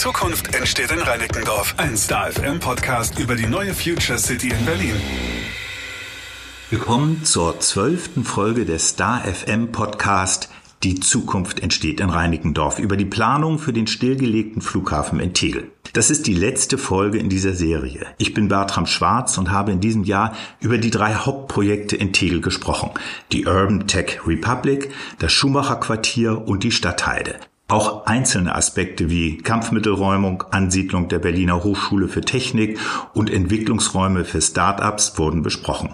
Zukunft entsteht in Reinickendorf. Ein Star FM Podcast über die neue Future City in Berlin. Willkommen zur zwölften Folge des Star FM Podcast die Zukunft entsteht in Reinickendorf über die Planung für den stillgelegten Flughafen in Tegel. Das ist die letzte Folge in dieser Serie. Ich bin Bertram Schwarz und habe in diesem Jahr über die drei Hauptprojekte in Tegel gesprochen. Die Urban Tech Republic, das Schumacher Quartier und die Stadtheide. Auch einzelne Aspekte wie Kampfmittelräumung, Ansiedlung der Berliner Hochschule für Technik und Entwicklungsräume für Start-ups wurden besprochen.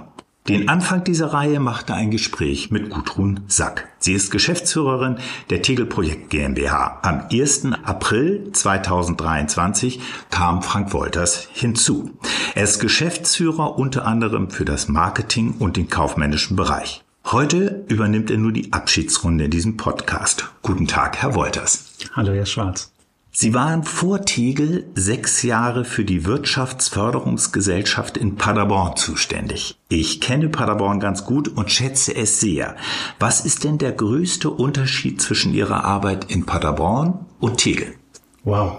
Den Anfang dieser Reihe machte ein Gespräch mit Gudrun Sack. Sie ist Geschäftsführerin der Tegel Projekt GmbH. Am 1. April 2023 kam Frank Wolters hinzu. Er ist Geschäftsführer unter anderem für das Marketing und den kaufmännischen Bereich. Heute übernimmt er nur die Abschiedsrunde in diesem Podcast. Guten Tag, Herr Wolters. Hallo, Herr Schwarz. Sie waren vor Tegel sechs Jahre für die Wirtschaftsförderungsgesellschaft in Paderborn zuständig. Ich kenne Paderborn ganz gut und schätze es sehr. Was ist denn der größte Unterschied zwischen Ihrer Arbeit in Paderborn und Tegel? Wow,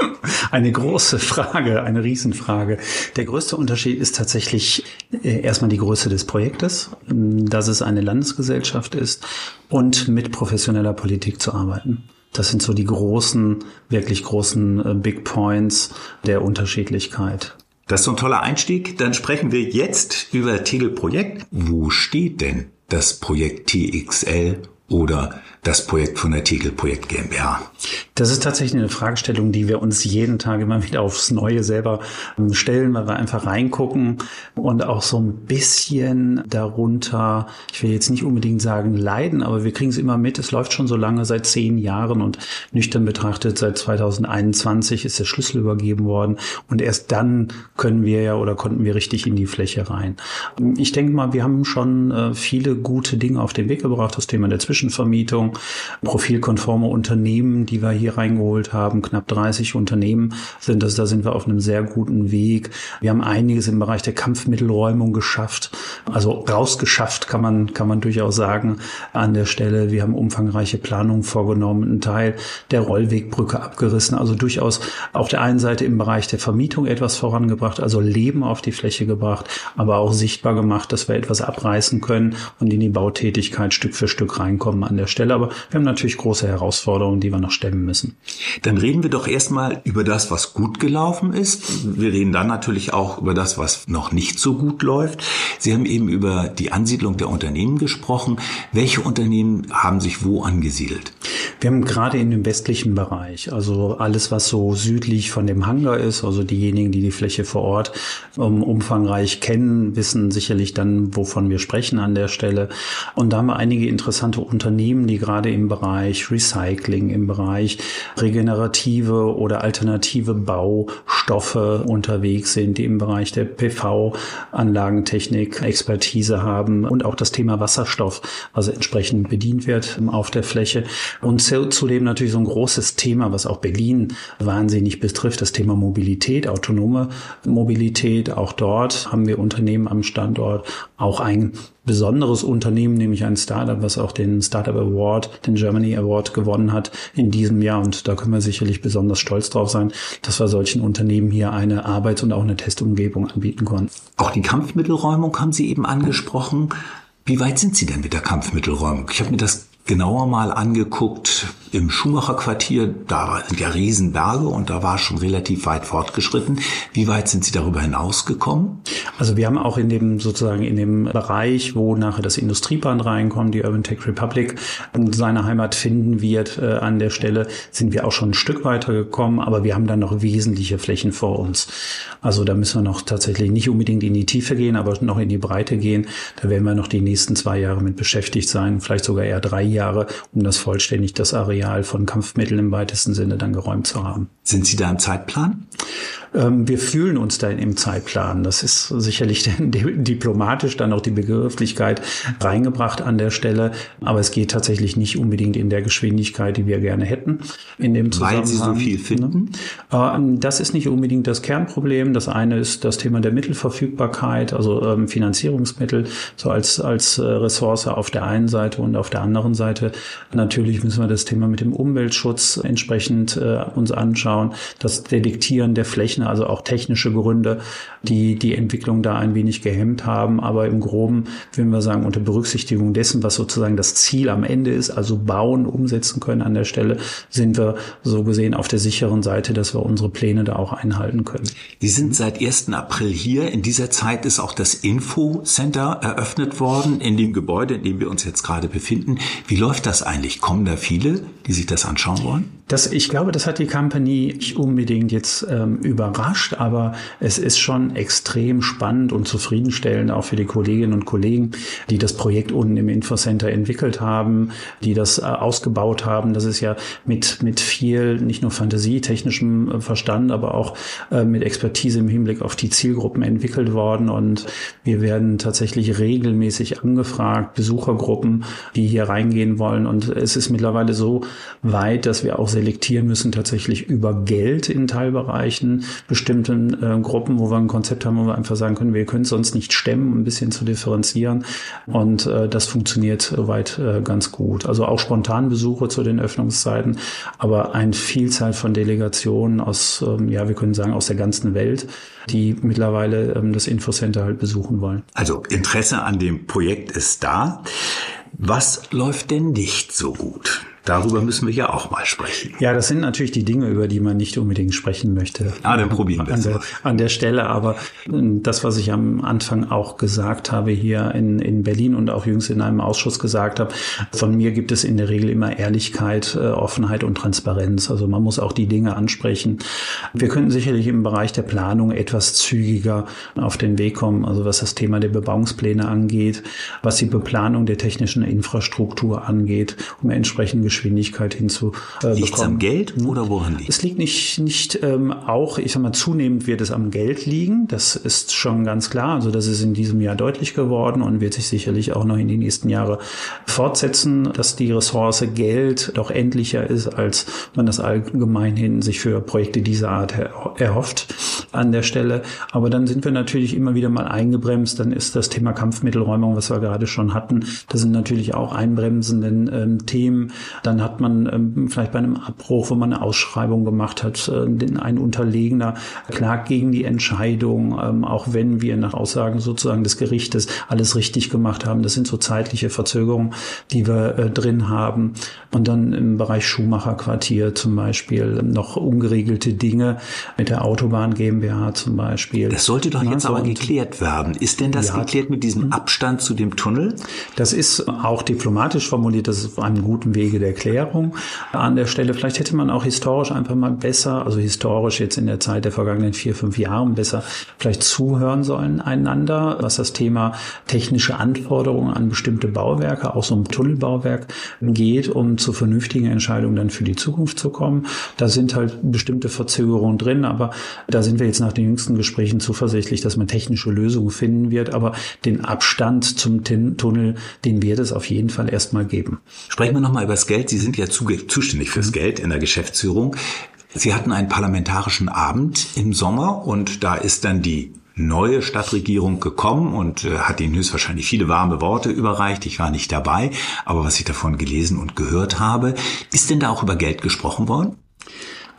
eine große Frage, eine Riesenfrage. Der größte Unterschied ist tatsächlich äh, erstmal die Größe des Projektes, dass es eine Landesgesellschaft ist und mit professioneller Politik zu arbeiten. Das sind so die großen, wirklich großen äh, Big Points der Unterschiedlichkeit. Das ist so ein toller Einstieg. Dann sprechen wir jetzt über Tegel Projekt. Wo steht denn das Projekt TXL oder das Projekt von der Tegel Projekt GmbH? Das ist tatsächlich eine Fragestellung, die wir uns jeden Tag immer wieder aufs Neue selber ähm, stellen, weil wir einfach reingucken und auch so ein bisschen darunter, ich will jetzt nicht unbedingt sagen leiden, aber wir kriegen es immer mit. Es läuft schon so lange, seit zehn Jahren und nüchtern betrachtet, seit 2021 ist der Schlüssel übergeben worden und erst dann können wir ja oder konnten wir richtig in die Fläche rein. Ich denke mal, wir haben schon äh, viele gute Dinge auf den Weg gebracht, das Thema der Zwischenvermietung, Entwicklung. Profilkonforme Unternehmen, die wir hier reingeholt haben, knapp 30 Unternehmen sind das. Da sind wir auf einem sehr guten Weg. Wir haben einiges im Bereich der Kampfmittelräumung geschafft. Also rausgeschafft kann man, kann man durchaus sagen an der Stelle. Wir haben umfangreiche Planungen vorgenommen, einen Teil der Rollwegbrücke abgerissen. Also durchaus auf der einen Seite im Bereich der Vermietung etwas vorangebracht, also Leben auf die Fläche gebracht, aber auch sichtbar gemacht, dass wir etwas abreißen können und in die Bautätigkeit Stück für Stück reinkommen an der Stelle aber wir haben natürlich große Herausforderungen, die wir noch stemmen müssen. Dann reden wir doch erstmal über das, was gut gelaufen ist. Wir reden dann natürlich auch über das, was noch nicht so gut läuft. Sie haben eben über die Ansiedlung der Unternehmen gesprochen. Welche Unternehmen haben sich wo angesiedelt? Wir haben gerade in dem westlichen Bereich, also alles, was so südlich von dem Hangar ist, also diejenigen, die die Fläche vor Ort um, umfangreich kennen, wissen sicherlich dann, wovon wir sprechen an der Stelle. Und da haben wir einige interessante Unternehmen, die gerade im Bereich Recycling, im Bereich regenerative oder alternative Baustoffe unterwegs sind, die im Bereich der PV-Anlagentechnik Expertise haben und auch das Thema Wasserstoff, also entsprechend bedient wird auf der Fläche. Und zudem natürlich so ein großes Thema, was auch Berlin wahnsinnig betrifft, das Thema Mobilität, autonome Mobilität. Auch dort haben wir Unternehmen am Standort, auch ein besonderes Unternehmen, nämlich ein Startup, was auch den Startup Award, den Germany Award gewonnen hat in diesem Jahr. Und da können wir sicherlich besonders stolz drauf sein, dass wir solchen Unternehmen hier eine Arbeits- und auch eine Testumgebung anbieten konnten. Auch die Kampfmittelräumung haben Sie eben angesprochen. Wie weit sind Sie denn mit der Kampfmittelräumung? Ich habe mir das genauer mal angeguckt im Schumacher Quartier. Da sind ja Riesenberge und da war schon relativ weit fortgeschritten. Wie weit sind Sie darüber hinausgekommen? Also wir haben auch in dem sozusagen in dem Bereich, wo nachher das Industriebahn reinkommt, die Urban Tech Republic und seine Heimat finden wird äh, an der Stelle, sind wir auch schon ein Stück weiter gekommen, aber wir haben dann noch wesentliche Flächen vor uns. Also da müssen wir noch tatsächlich nicht unbedingt in die Tiefe gehen, aber noch in die Breite gehen. Da werden wir noch die nächsten zwei Jahre mit beschäftigt sein, vielleicht sogar eher drei Jahre, um das vollständig das Areal von Kampfmitteln im weitesten Sinne dann geräumt zu haben. Sind Sie da im Zeitplan? Ähm, wir fühlen uns da im Zeitplan. Das ist sicherlich diplomatisch dann auch die Begrifflichkeit reingebracht an der Stelle. Aber es geht tatsächlich nicht unbedingt in der Geschwindigkeit, die wir gerne hätten. In dem Weil Sie so viel finden? Ähm, das ist nicht unbedingt das Kernproblem. Das eine ist das Thema der Mittelverfügbarkeit, also ähm, Finanzierungsmittel, so als, als äh, Ressource auf der einen Seite und auf der anderen Seite. Natürlich müssen wir das Thema Thema mit dem Umweltschutz entsprechend äh, uns anschauen, das Detektieren der Flächen, also auch technische Gründe, die die Entwicklung da ein wenig gehemmt haben. Aber im Groben würden wir sagen, unter Berücksichtigung dessen, was sozusagen das Ziel am Ende ist, also bauen, umsetzen können an der Stelle, sind wir so gesehen auf der sicheren Seite, dass wir unsere Pläne da auch einhalten können. Sie sind seit 1. April hier. In dieser Zeit ist auch das Info-Center eröffnet worden in dem Gebäude, in dem wir uns jetzt gerade befinden. Wie läuft das eigentlich? Kommen da viele, die sich das anschauen wollen? Das, ich glaube, das hat die Company nicht unbedingt jetzt ähm, überrascht, aber es ist schon extrem spannend und zufriedenstellend auch für die Kolleginnen und Kollegen, die das Projekt unten im Infocenter entwickelt haben, die das äh, ausgebaut haben. Das ist ja mit, mit viel, nicht nur Fantasie, technischem äh, Verstand, aber auch äh, mit Expertise im Hinblick auf die Zielgruppen entwickelt worden. Und wir werden tatsächlich regelmäßig angefragt, Besuchergruppen, die hier reingehen wollen. Und es ist mittlerweile so weit, dass wir auch selektieren müssen, tatsächlich über Geld in Teilbereichen, bestimmten äh, Gruppen, wo wir ein Konzept haben, wo wir einfach sagen können, wir können es sonst nicht stemmen, ein bisschen zu differenzieren. Und äh, das funktioniert soweit äh, ganz gut. Also auch spontan Besuche zu den Öffnungszeiten, aber eine Vielzahl von Delegationen aus, ähm, ja, wir können sagen, aus der ganzen Welt, die mittlerweile ähm, das Infocenter halt besuchen wollen. Also Interesse an dem Projekt ist da. Was läuft denn nicht so gut? Darüber müssen wir ja auch mal sprechen. Ja, das sind natürlich die Dinge, über die man nicht unbedingt sprechen möchte. Ah, dann probieren wir an der, an der Stelle. Aber ähm, das, was ich am Anfang auch gesagt habe hier in, in Berlin und auch jüngst in einem Ausschuss gesagt habe, von mir gibt es in der Regel immer Ehrlichkeit, äh, Offenheit und Transparenz. Also man muss auch die Dinge ansprechen. Wir könnten sicherlich im Bereich der Planung etwas zügiger auf den Weg kommen, also was das Thema der Bebauungspläne angeht, was die Beplanung der technischen Infrastruktur angeht, um entsprechend Geschwindigkeit hinzubekommen. Äh, Liegt es am bekommen. Geld oder woran liegt Es liegt nicht, nicht ähm, auch, ich sag mal, zunehmend wird es am Geld liegen. Das ist schon ganz klar. Also das ist in diesem Jahr deutlich geworden und wird sich sicherlich auch noch in die nächsten Jahre fortsetzen, dass die Ressource Geld doch endlicher ist, als man das allgemein hin sich für Projekte dieser Art er- erhofft an der Stelle. Aber dann sind wir natürlich immer wieder mal eingebremst. Dann ist das Thema Kampfmittelräumung, was wir gerade schon hatten, das sind natürlich auch einbremsenden ähm, Themen. Dann hat man ähm, vielleicht bei einem Abbruch, wo man eine Ausschreibung gemacht hat, äh, den, ein Unterlegener klagt gegen die Entscheidung, ähm, auch wenn wir nach Aussagen sozusagen des Gerichtes alles richtig gemacht haben. Das sind so zeitliche Verzögerungen, die wir äh, drin haben. Und dann im Bereich Schumacher Quartier zum Beispiel noch ungeregelte Dinge mit der Autobahn GmbH zum Beispiel. Das sollte doch jetzt aber geklärt werden. Ist denn das Ja. geklärt mit diesem Abstand zu dem Tunnel? Das ist auch diplomatisch formuliert, das ist auf einem guten Wege der Klärung an der Stelle. Vielleicht hätte man auch historisch einfach mal besser, also historisch jetzt in der Zeit der vergangenen vier, fünf Jahren besser vielleicht zuhören sollen einander, was das Thema technische Anforderungen an bestimmte Bauwerke, auch so ein Tunnelbauwerk geht, um zu vernünftigen Entscheidungen dann für die Zukunft zu kommen. Da sind halt bestimmte Verzögerungen drin, aber da sind wir jetzt nach den jüngsten Gesprächen zuversichtlich, dass man technische Lösungen finden wird. Aber den Abstand zum Tunnel, den wird es auf jeden Fall erstmal geben. Sprechen wir nochmal über das Geld. Sie sind ja zuge- zuständig fürs Geld in der Geschäftsführung. Sie hatten einen parlamentarischen Abend im Sommer und da ist dann die neue Stadtregierung gekommen und äh, hat Ihnen höchstwahrscheinlich viele warme Worte überreicht. Ich war nicht dabei, aber was ich davon gelesen und gehört habe, ist denn da auch über Geld gesprochen worden?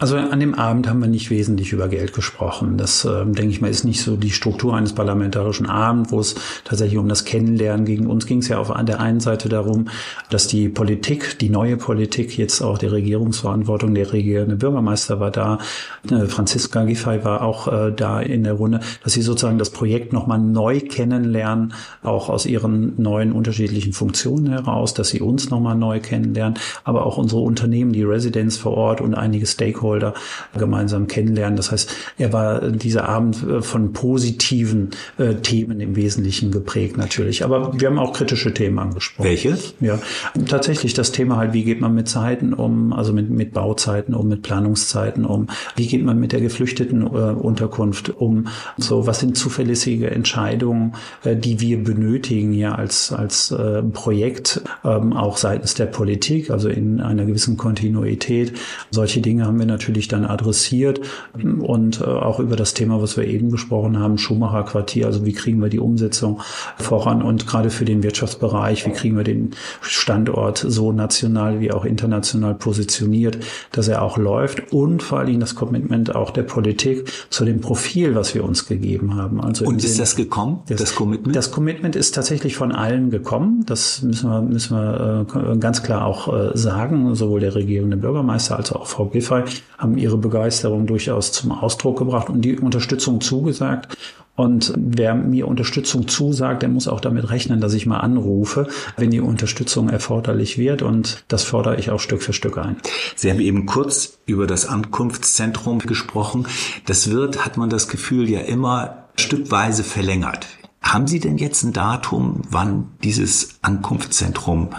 Also an dem Abend haben wir nicht wesentlich über Geld gesprochen. Das, ähm, denke ich mal, ist nicht so die Struktur eines parlamentarischen Abends, wo es tatsächlich um das Kennenlernen ging. Uns ging es ja auf der einen Seite darum, dass die Politik, die neue Politik, jetzt auch die Regierungsverantwortung, der regierende Bürgermeister war da, äh, Franziska Giffey war auch äh, da in der Runde, dass sie sozusagen das Projekt nochmal neu kennenlernen, auch aus ihren neuen unterschiedlichen Funktionen heraus, dass sie uns nochmal neu kennenlernen, aber auch unsere Unternehmen, die Residenz vor Ort und einige Stakeholder gemeinsam kennenlernen. Das heißt, er war dieser Abend äh, von positiven äh, Themen im Wesentlichen geprägt natürlich. Aber wir haben auch kritische Themen angesprochen. Welche? Ja, tatsächlich das Thema halt, wie geht man mit Zeiten um, also mit, mit Bauzeiten um, mit Planungszeiten um, wie geht man mit der geflüchteten äh, Unterkunft um, so was sind zuverlässige Entscheidungen, äh, die wir benötigen ja als, als äh, Projekt, ähm, auch seitens der Politik, also in einer gewissen Kontinuität. Solche Dinge haben wir natürlich natürlich dann adressiert und äh, auch über das Thema, was wir eben gesprochen haben, Schumacher Quartier, also wie kriegen wir die Umsetzung voran und gerade für den Wirtschaftsbereich, wie kriegen wir den Standort so national wie auch international positioniert, dass er auch läuft und vor allen Dingen das Commitment auch der Politik zu dem Profil, was wir uns gegeben haben. Also und ist Sinn, das gekommen, das, das Commitment? Das Commitment ist tatsächlich von allen gekommen. Das müssen wir, müssen wir äh, ganz klar auch äh, sagen. Sowohl der regierende Bürgermeister als auch Frau Giffey haben ihre Begeisterung durchaus zum Ausdruck gebracht und die Unterstützung zugesagt. Und wer mir Unterstützung zusagt, der muss auch damit rechnen, dass ich mal anrufe, wenn die Unterstützung erforderlich wird. Und das fordere ich auch Stück für Stück ein. Sie haben eben kurz über das Ankunftszentrum gesprochen. Das wird, hat man das Gefühl, ja immer stückweise verlängert. Haben Sie denn jetzt ein Datum, wann dieses Ankunftszentrum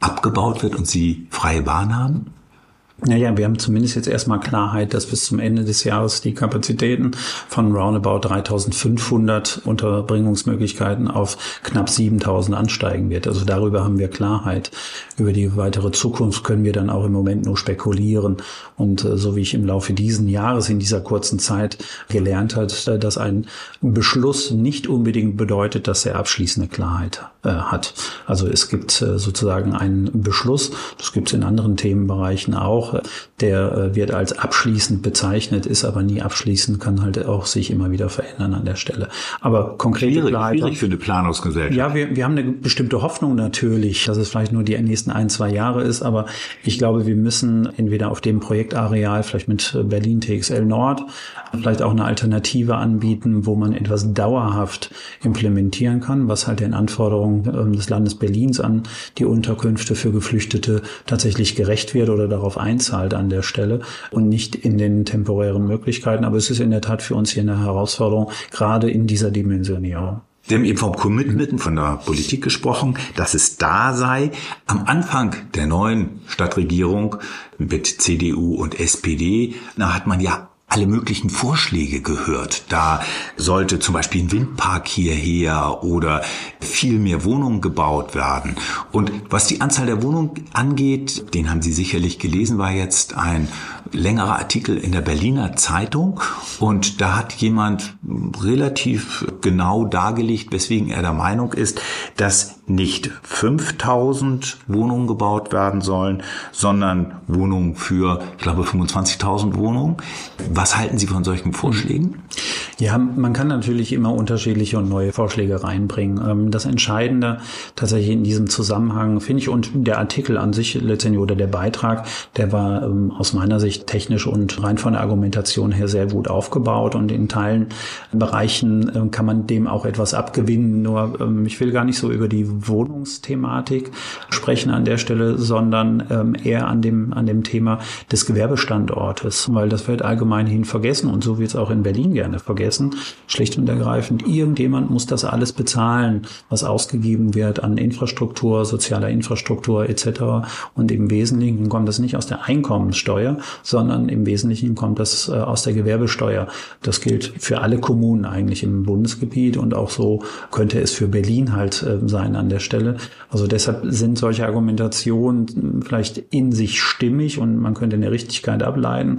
abgebaut wird und Sie freie Bahn haben? Naja, wir haben zumindest jetzt erstmal Klarheit, dass bis zum Ende des Jahres die Kapazitäten von roundabout 3500 Unterbringungsmöglichkeiten auf knapp 7000 ansteigen wird. Also darüber haben wir Klarheit. Über die weitere Zukunft können wir dann auch im Moment nur spekulieren. Und äh, so wie ich im Laufe diesen Jahres in dieser kurzen Zeit gelernt hat, äh, dass ein Beschluss nicht unbedingt bedeutet, dass er abschließende Klarheit äh, hat. Also es gibt sozusagen einen Beschluss, das gibt es in anderen Themenbereichen auch, auch, der äh, wird als abschließend bezeichnet, ist aber nie abschließend, kann halt auch sich immer wieder verändern an der Stelle. Aber konkret schwierig, schwierig für eine Planungsgesellschaft. Ja, wir, wir haben eine bestimmte Hoffnung natürlich, dass es vielleicht nur die nächsten ein, zwei Jahre ist, aber ich glaube, wir müssen entweder auf dem Projektareal, vielleicht mit Berlin TXL Nord, vielleicht auch eine Alternative anbieten, wo man etwas dauerhaft implementieren kann, was halt den Anforderungen ähm, des Landes Berlins an die Unterkünfte für Geflüchtete tatsächlich gerecht wird oder darauf einzahlt an der Stelle und nicht in den temporären Möglichkeiten. Aber es ist in der Tat für uns hier eine Herausforderung, gerade in dieser Dimensionierung. Sie haben eben vom Commitment von der Politik gesprochen, dass es da sei. Am Anfang der neuen Stadtregierung mit CDU und SPD, da hat man ja alle möglichen Vorschläge gehört. Da sollte zum Beispiel ein Windpark hierher oder viel mehr Wohnungen gebaut werden. Und was die Anzahl der Wohnungen angeht, den haben Sie sicherlich gelesen, war jetzt ein längerer Artikel in der Berliner Zeitung. Und da hat jemand relativ genau dargelegt, weswegen er der Meinung ist, dass nicht 5000 Wohnungen gebaut werden sollen, sondern Wohnungen für, ich glaube, 25.000 Wohnungen. Was halten Sie von solchen Vorschlägen? Ja, man kann natürlich immer unterschiedliche und neue Vorschläge reinbringen. Ähm, das Entscheidende tatsächlich in diesem Zusammenhang finde ich und der Artikel an sich letztendlich oder der Beitrag, der war ähm, aus meiner Sicht technisch und rein von der Argumentation her sehr gut aufgebaut und in Teilen Bereichen ähm, kann man dem auch etwas abgewinnen. Nur ich will gar nicht so über die Wohnungsthematik sprechen an der Stelle, sondern eher an dem an dem Thema des Gewerbestandortes, weil das wird allgemein hin vergessen und so wird es auch in Berlin gerne vergessen. Schlicht und ergreifend, irgendjemand muss das alles bezahlen, was ausgegeben wird an Infrastruktur, sozialer Infrastruktur etc. Und im Wesentlichen kommt das nicht aus der Einkommenssteuer, sondern im Wesentlichen kommt das äh, aus der Gewerbesteuer. Das gilt für alle Kommunen eigentlich im Bundesgebiet und auch so könnte es für Berlin halt äh, sein an der Stelle. Also deshalb sind solche Argumentationen vielleicht in sich stimmig und man könnte eine Richtigkeit ableiten.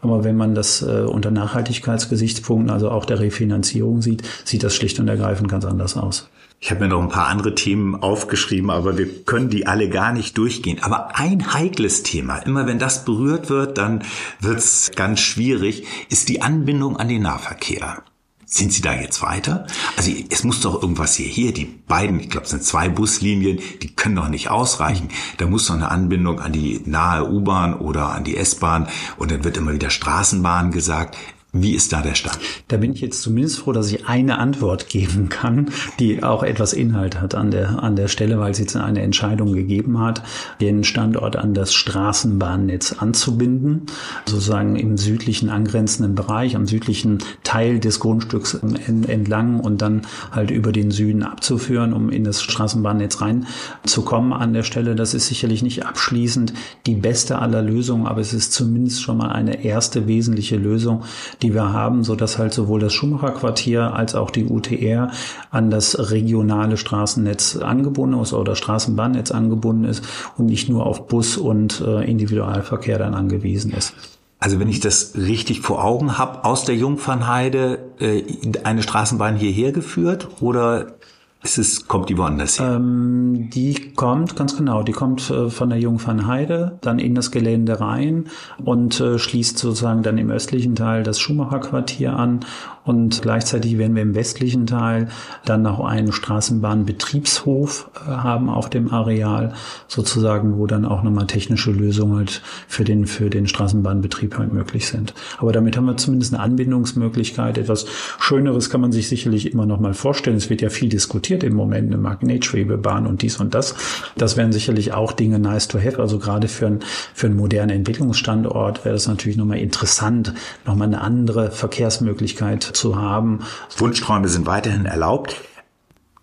Aber wenn man das äh, unter Nachhaltigkeitsgesichtspunkten, also auch der Refinanzierung sieht, sieht das schlicht und ergreifend ganz anders aus. Ich habe mir noch ein paar andere Themen aufgeschrieben, aber wir können die alle gar nicht durchgehen. Aber ein heikles Thema, immer wenn das berührt wird, dann wird's ganz schwierig, ist die Anbindung an den Nahverkehr. Sind Sie da jetzt weiter? Also es muss doch irgendwas hier, hier, die beiden, ich glaube es sind zwei Buslinien, die können doch nicht ausreichen. Da muss doch eine Anbindung an die nahe U-Bahn oder an die S-Bahn und dann wird immer wieder Straßenbahn gesagt. Wie ist da der Stand? Da bin ich jetzt zumindest froh, dass ich eine Antwort geben kann, die auch etwas Inhalt hat an der, an der Stelle, weil es jetzt eine Entscheidung gegeben hat, den Standort an das Straßenbahnnetz anzubinden, sozusagen im südlichen angrenzenden Bereich, am südlichen Teil des Grundstücks entlang und dann halt über den Süden abzuführen, um in das Straßenbahnnetz reinzukommen an der Stelle. Das ist sicherlich nicht abschließend die beste aller Lösungen, aber es ist zumindest schon mal eine erste wesentliche Lösung, die wir haben, so halt sowohl das Schumacher Quartier als auch die UTR an das regionale Straßennetz angebunden ist oder Straßenbahnnetz angebunden ist und nicht nur auf Bus und äh, Individualverkehr dann angewiesen ist. Also wenn ich das richtig vor Augen habe, aus der Jungfernheide äh, eine Straßenbahn hierher geführt oder ist es, kommt die woanders her? Ähm, die kommt, ganz genau, die kommt äh, von der Jungfernheide, dann in das Gelände rein und äh, schließt sozusagen dann im östlichen Teil das Schumacher-Quartier an und gleichzeitig werden wir im westlichen Teil dann noch einen Straßenbahnbetriebshof äh, haben auf dem Areal, sozusagen, wo dann auch nochmal technische Lösungen für den, für den Straßenbahnbetrieb halt möglich sind. Aber damit haben wir zumindest eine Anbindungsmöglichkeit. Etwas Schöneres kann man sich sicherlich immer noch mal vorstellen. Es wird ja viel diskutiert im Moment, eine Magnetschwebebahn und dies und das. Das wären sicherlich auch Dinge nice to have. Also gerade für, ein, für einen modernen Entwicklungsstandort wäre das natürlich nochmal interessant, nochmal eine andere Verkehrsmöglichkeit zu haben. Wunschträume sind weiterhin erlaubt.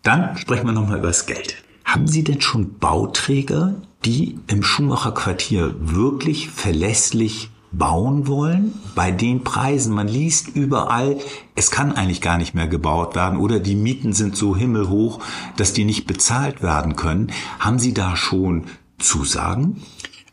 Dann sprechen wir nochmal über das Geld. Haben Sie denn schon Bauträger, die im Schumacher Quartier wirklich verlässlich bauen wollen, bei den Preisen, man liest überall, es kann eigentlich gar nicht mehr gebaut werden oder die Mieten sind so himmelhoch, dass die nicht bezahlt werden können. Haben Sie da schon Zusagen?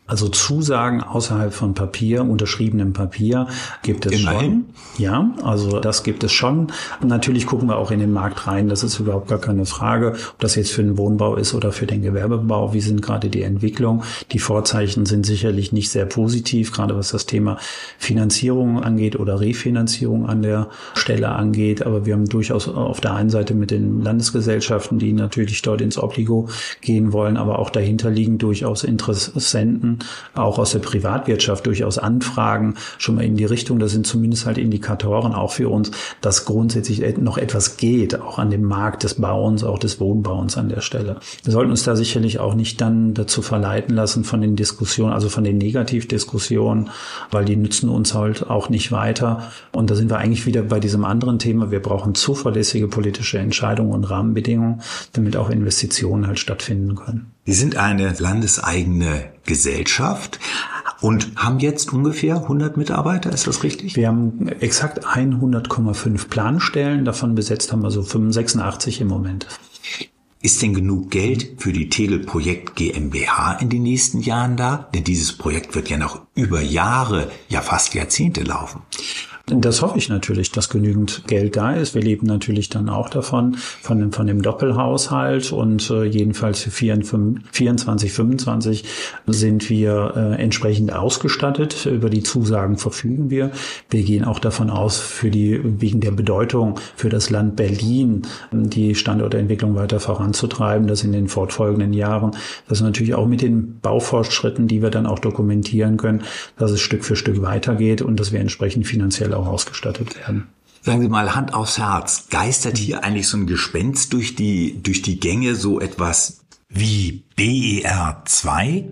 Also Zusagen außerhalb von Papier, unterschriebenem Papier gibt es Immerhin. schon. Ja, also das gibt es schon. natürlich gucken wir auch in den Markt rein. Das ist überhaupt gar keine Frage, ob das jetzt für den Wohnbau ist oder für den Gewerbebau. Wie sind gerade die Entwicklungen? Die Vorzeichen sind sicherlich nicht sehr positiv, gerade was das Thema Finanzierung angeht oder Refinanzierung an der Stelle angeht. Aber wir haben durchaus auf der einen Seite mit den Landesgesellschaften, die natürlich dort ins Obligo gehen wollen, aber auch dahinter liegen durchaus Interessenten, auch aus der Privatwirtschaft durchaus Anfragen schon mal in die Richtung. Das sind zumindest halt Indikatoren auch für uns, dass grundsätzlich noch etwas geht, auch an dem Markt des Bauens, auch des Wohnbauens an der Stelle. Wir sollten uns da sicherlich auch nicht dann dazu verleiten lassen von den Diskussionen, also von den Negativdiskussionen, weil die nützen uns halt auch nicht weiter. Und da sind wir eigentlich wieder bei diesem anderen Thema. Wir brauchen zuverlässige politische Entscheidungen und Rahmenbedingungen, damit auch Investitionen halt stattfinden können. Sie sind eine landeseigene Gesellschaft und haben jetzt ungefähr 100 Mitarbeiter, ist das richtig? Wir haben exakt 100,5 Planstellen, davon besetzt haben wir so 85 im Moment. Ist denn genug Geld für die Tegel Projekt GmbH in den nächsten Jahren da? Denn dieses Projekt wird ja noch über Jahre, ja fast Jahrzehnte laufen. Das hoffe ich natürlich, dass genügend Geld da ist. Wir leben natürlich dann auch davon, von dem, von dem Doppelhaushalt und äh, jedenfalls für 24, 25 sind wir äh, entsprechend ausgestattet. Über die Zusagen verfügen wir. Wir gehen auch davon aus, für die, wegen der Bedeutung für das Land Berlin die Standortentwicklung weiter voranzutreiben, dass in den fortfolgenden Jahren, das natürlich auch mit den Baufortschritten, die wir dann auch dokumentieren können, dass es Stück für Stück weitergeht und dass wir entsprechend finanziell auch ausgestattet werden. Sagen Sie mal, Hand aufs Herz, geistert hier eigentlich so ein Gespenst durch die, durch die Gänge so etwas wie BER 2?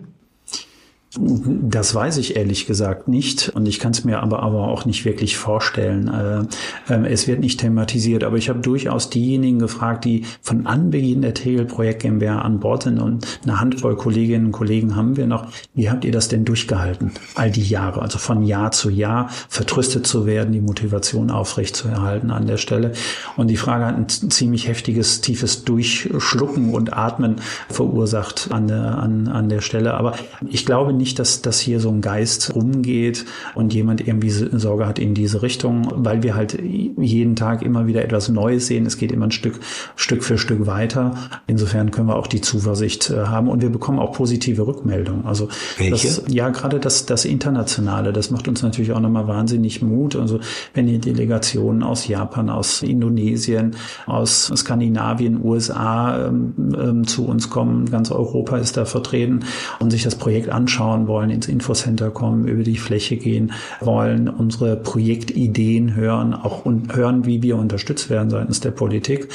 Das weiß ich ehrlich gesagt nicht und ich kann es mir aber, aber auch nicht wirklich vorstellen. Äh, äh, es wird nicht thematisiert, aber ich habe durchaus diejenigen gefragt, die von Anbeginn der Tegel-Projekt GmbH an Bord sind und eine Handvoll Kolleginnen und Kollegen haben wir noch. Wie habt ihr das denn durchgehalten? All die Jahre, also von Jahr zu Jahr vertröstet zu werden, die Motivation aufrecht zu erhalten an der Stelle. Und die Frage hat ein ziemlich heftiges, tiefes Durchschlucken und Atmen verursacht an der, an, an der Stelle. Aber ich glaube nicht, nicht, dass, dass hier so ein Geist rumgeht und jemand irgendwie Sorge hat in diese Richtung, weil wir halt jeden Tag immer wieder etwas Neues sehen. Es geht immer ein Stück, Stück für Stück weiter. Insofern können wir auch die Zuversicht äh, haben und wir bekommen auch positive Rückmeldungen. Also? Das, ja, gerade das, das Internationale, das macht uns natürlich auch nochmal wahnsinnig Mut. Also wenn die Delegationen aus Japan, aus Indonesien, aus Skandinavien, USA ähm, ähm, zu uns kommen, ganz Europa ist da vertreten und sich das Projekt anschauen, anschauen wollen, ins Infocenter kommen, über die Fläche gehen wollen, unsere Projektideen hören, auch und hören, wie wir unterstützt werden seitens der Politik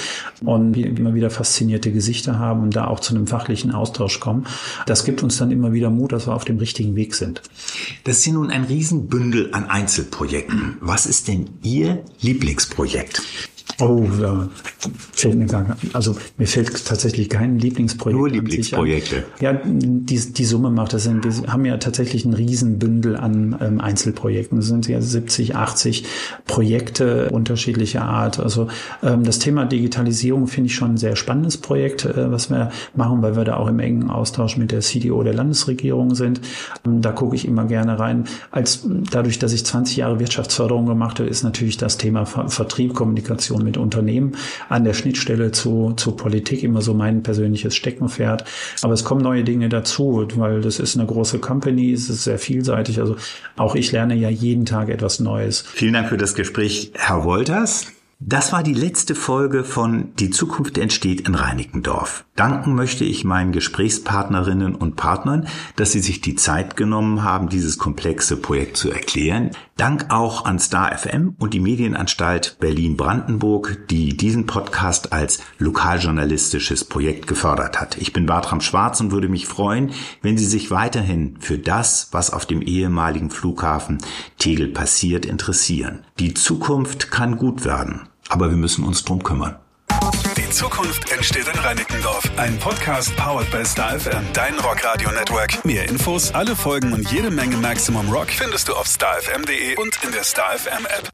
und wir immer wieder faszinierte Gesichter haben und da auch zu einem fachlichen Austausch kommen. Das gibt uns dann immer wieder Mut, dass wir auf dem richtigen Weg sind. Das ist ja nun ein Riesenbündel an Einzelprojekten. Was ist denn Ihr Lieblingsprojekt? Oh, da fällt mir gar also mir fällt tatsächlich kein Lieblingsprojekt. Nur Lieblingsprojekte. Ja, die, die Summe macht das. Wir haben ja tatsächlich ein Riesenbündel an ähm, Einzelprojekten. Es sind ja 70, 80 Projekte unterschiedlicher Art. Also ähm, das Thema Digitalisierung finde ich schon ein sehr spannendes Projekt, äh, was wir machen, weil wir da auch im engen Austausch mit der CDO der Landesregierung sind. Ähm, da gucke ich immer gerne rein. Als dadurch, dass ich 20 Jahre Wirtschaftsförderung gemacht habe, ist natürlich das Thema Vertrieb, Kommunikation mit Unternehmen an der Schnittstelle zu, zu Politik immer so mein persönliches Steckenpferd. Aber es kommen neue Dinge dazu, weil das ist eine große Company, es ist sehr vielseitig. Also auch ich lerne ja jeden Tag etwas Neues. Vielen Dank für das Gespräch, Herr Wolters. Das war die letzte Folge von Die Zukunft entsteht in Reinickendorf. Danken möchte ich meinen Gesprächspartnerinnen und Partnern, dass sie sich die Zeit genommen haben, dieses komplexe Projekt zu erklären. Dank auch an Star FM und die Medienanstalt Berlin-Brandenburg, die diesen Podcast als lokaljournalistisches Projekt gefördert hat. Ich bin Bartram Schwarz und würde mich freuen, wenn Sie sich weiterhin für das, was auf dem ehemaligen Flughafen Tegel passiert, interessieren. Die Zukunft kann gut werden aber wir müssen uns drum kümmern. Die Zukunft entsteht in Reinickendorf. Ein Podcast powered by Star FM, dein Rockradio Network. Mehr Infos, alle Folgen und jede Menge Maximum Rock findest du auf starfm.de und in der Star FM App.